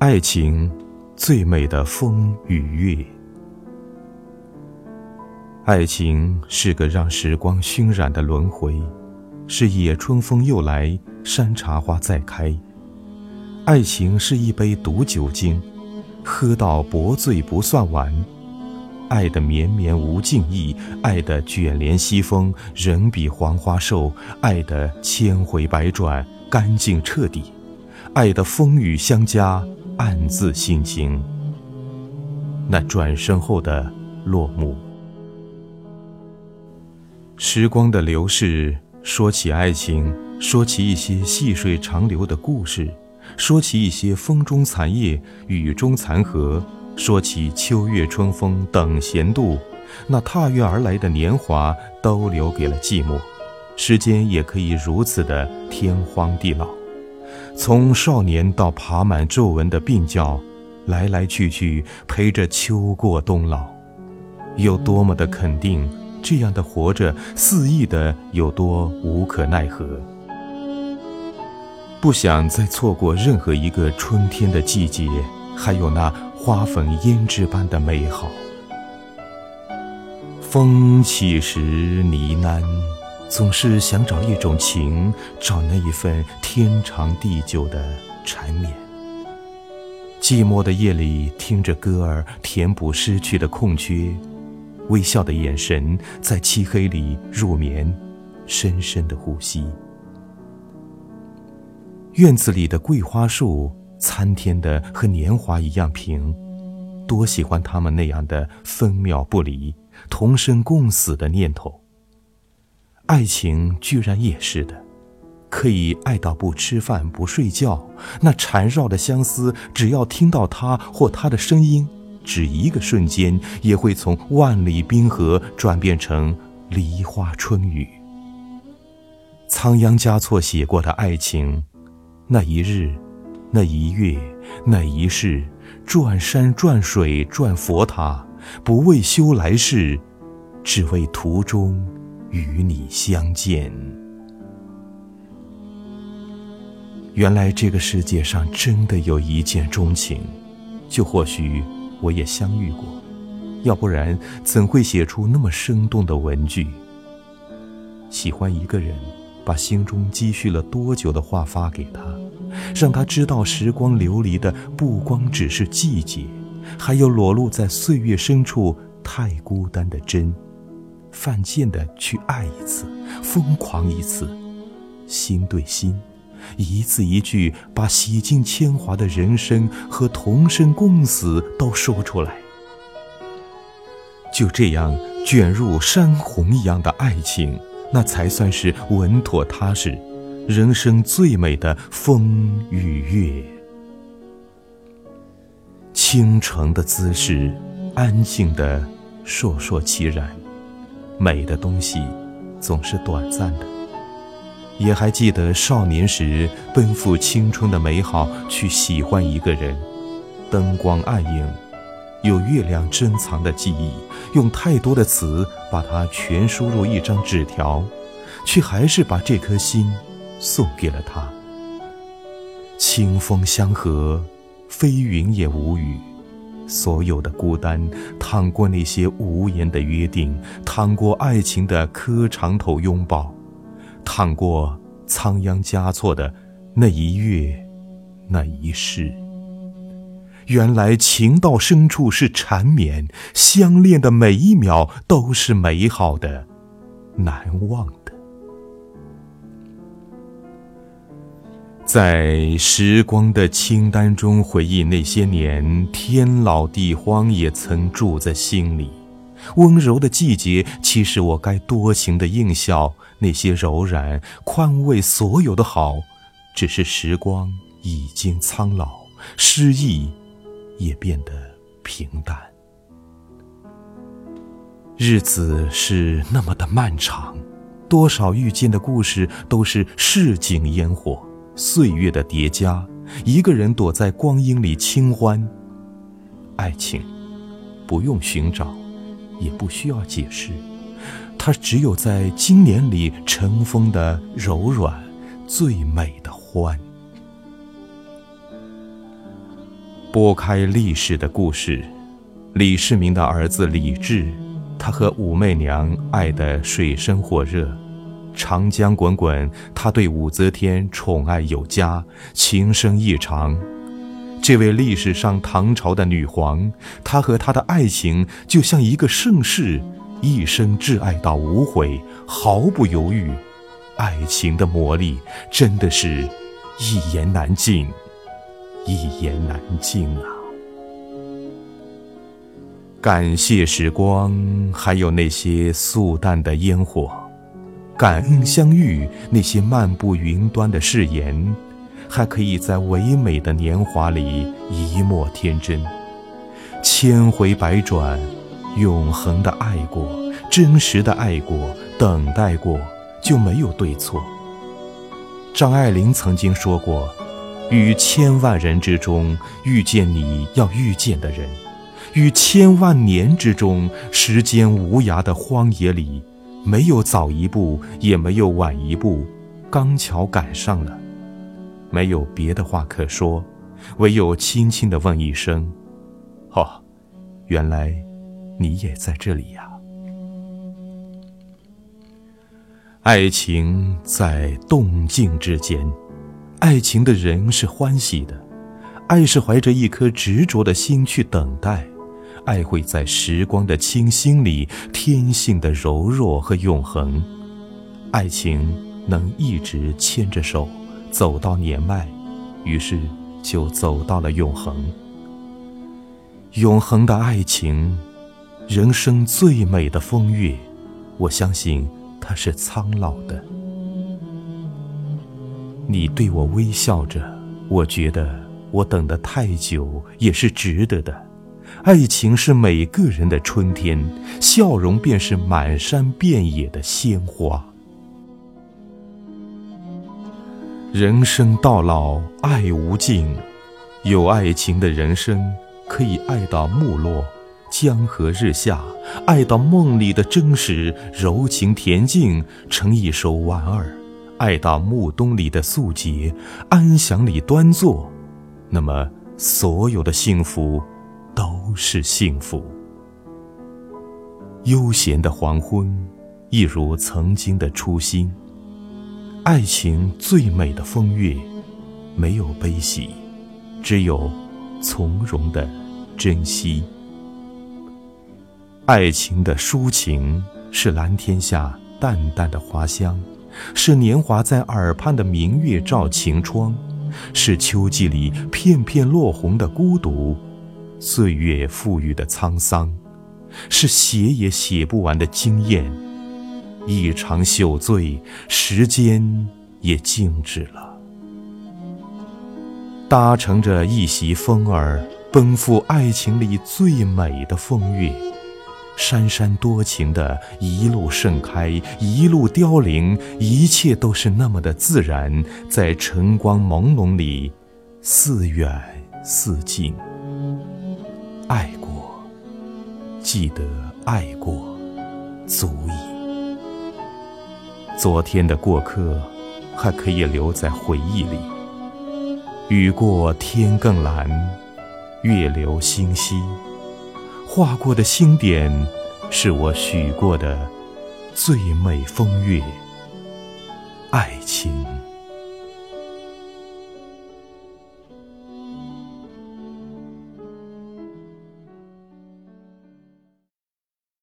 爱情最美的风与月。爱情是个让时光熏染的轮回，是野春风又来，山茶花再开。爱情是一杯毒酒精，喝到薄醉不算晚。爱的绵绵无尽意，爱的卷帘西风，人比黄花瘦。爱的千回百转，干净彻底。爱的风雨相加，暗自心惊。那转身后的落幕。时光的流逝，说起爱情，说起一些细水长流的故事，说起一些风中残叶，雨中残荷，说起秋月春风等闲度，那踏月而来的年华，都留给了寂寞。时间也可以如此的天荒地老，从少年到爬满皱纹的鬓角，来来去去，陪着秋过冬老，有多么的肯定。这样的活着，肆意的有多无可奈何？不想再错过任何一个春天的季节，还有那花粉胭脂般的美好。风起时呢喃，总是想找一种情，找那一份天长地久的缠绵。寂寞的夜里，听着歌儿，填补失去的空缺。微笑的眼神，在漆黑里入眠，深深的呼吸。院子里的桂花树，参天的和年华一样平，多喜欢他们那样的分秒不离、同生共死的念头。爱情居然也是的，可以爱到不吃饭不睡觉，那缠绕的相思，只要听到他或他的声音。只一个瞬间，也会从万里冰河转变成梨花春雨。仓央嘉措写过的爱情，那一日，那一月，那一世，转山转水转佛塔，不为修来世，只为途中与你相见。原来这个世界上真的有一见钟情，就或许。我也相遇过，要不然怎会写出那么生动的文句？喜欢一个人，把心中积蓄了多久的话发给他，让他知道时光流离的不光只是季节，还有裸露在岁月深处太孤单的真。犯贱的去爱一次，疯狂一次，心对心。一字一句把洗尽铅华的人生和同生共死都说出来，就这样卷入山洪一样的爱情，那才算是稳妥踏实，人生最美的风与月。倾城的姿势，安静的烁烁其然，美的东西总是短暂的。也还记得少年时奔赴青春的美好，去喜欢一个人，灯光暗影，有月亮珍藏的记忆，用太多的词把它全输入一张纸条，却还是把这颗心送给了他。清风相和，飞云也无语，所有的孤单，淌过那些无言的约定，淌过爱情的磕长头拥抱。淌过仓央嘉措的那一月，那一世。原来情到深处是缠绵，相恋的每一秒都是美好的、难忘在时光的清单中回忆那些年，天老地荒也曾住在心里。温柔的季节，其实我该多情的应笑。那些柔软、宽慰，所有的好，只是时光已经苍老，诗意也变得平淡。日子是那么的漫长，多少遇见的故事都是市井烟火，岁月的叠加。一个人躲在光阴里清欢，爱情不用寻找。也不需要解释，它只有在今年里尘封的柔软，最美的欢。拨开历史的故事，李世民的儿子李治，他和武媚娘爱得水深火热，长江滚滚，他对武则天宠爱有加，情深意长。这位历史上唐朝的女皇，她和他的爱情就像一个盛世，一生挚爱到无悔，毫不犹豫。爱情的魔力真的是一言难尽。一言难尽啊！感谢时光，还有那些素淡的烟火；感恩相遇，那些漫步云端的誓言，还可以在唯美的年华里一抹天真。千回百转，永恒的爱过，真实的爱过，等待过，就没有对错。张爱玲曾经说过。于千万人之中遇见你要遇见的人，于千万年之中时间无涯的荒野里，没有早一步，也没有晚一步，刚巧赶上了。没有别的话可说，唯有轻轻地问一声：“哦，原来你也在这里呀。”爱情在动静之间。爱情的人是欢喜的，爱是怀着一颗执着的心去等待，爱会在时光的清新里，天性的柔弱和永恒。爱情能一直牵着手走到年迈，于是就走到了永恒。永恒的爱情，人生最美的风月，我相信它是苍老的。你对我微笑着，我觉得我等得太久也是值得的。爱情是每个人的春天，笑容便是满山遍野的鲜花。人生到老，爱无尽，有爱情的人生可以爱到木落，江河日下，爱到梦里的真实，柔情恬静，成一首婉儿。爱到暮冬里的素洁，安详里端坐，那么所有的幸福都是幸福。悠闲的黄昏，一如曾经的初心。爱情最美的风月，没有悲喜，只有从容的珍惜。爱情的抒情，是蓝天下淡淡的花香。是年华在耳畔的明月照晴窗，是秋季里片片落红的孤独，岁月赋予的沧桑，是写也写不完的惊艳。一场酒醉，时间也静止了。搭乘着一袭风儿，奔赴爱情里最美的风月。姗姗多情的一路盛开，一路凋零，一切都是那么的自然，在晨光朦胧里，似远似近。记得爱过，足矣。昨天的过客，还可以留在回忆里。雨过天更蓝，月留星稀。画过的星点，是我许过的最美风月。爱情。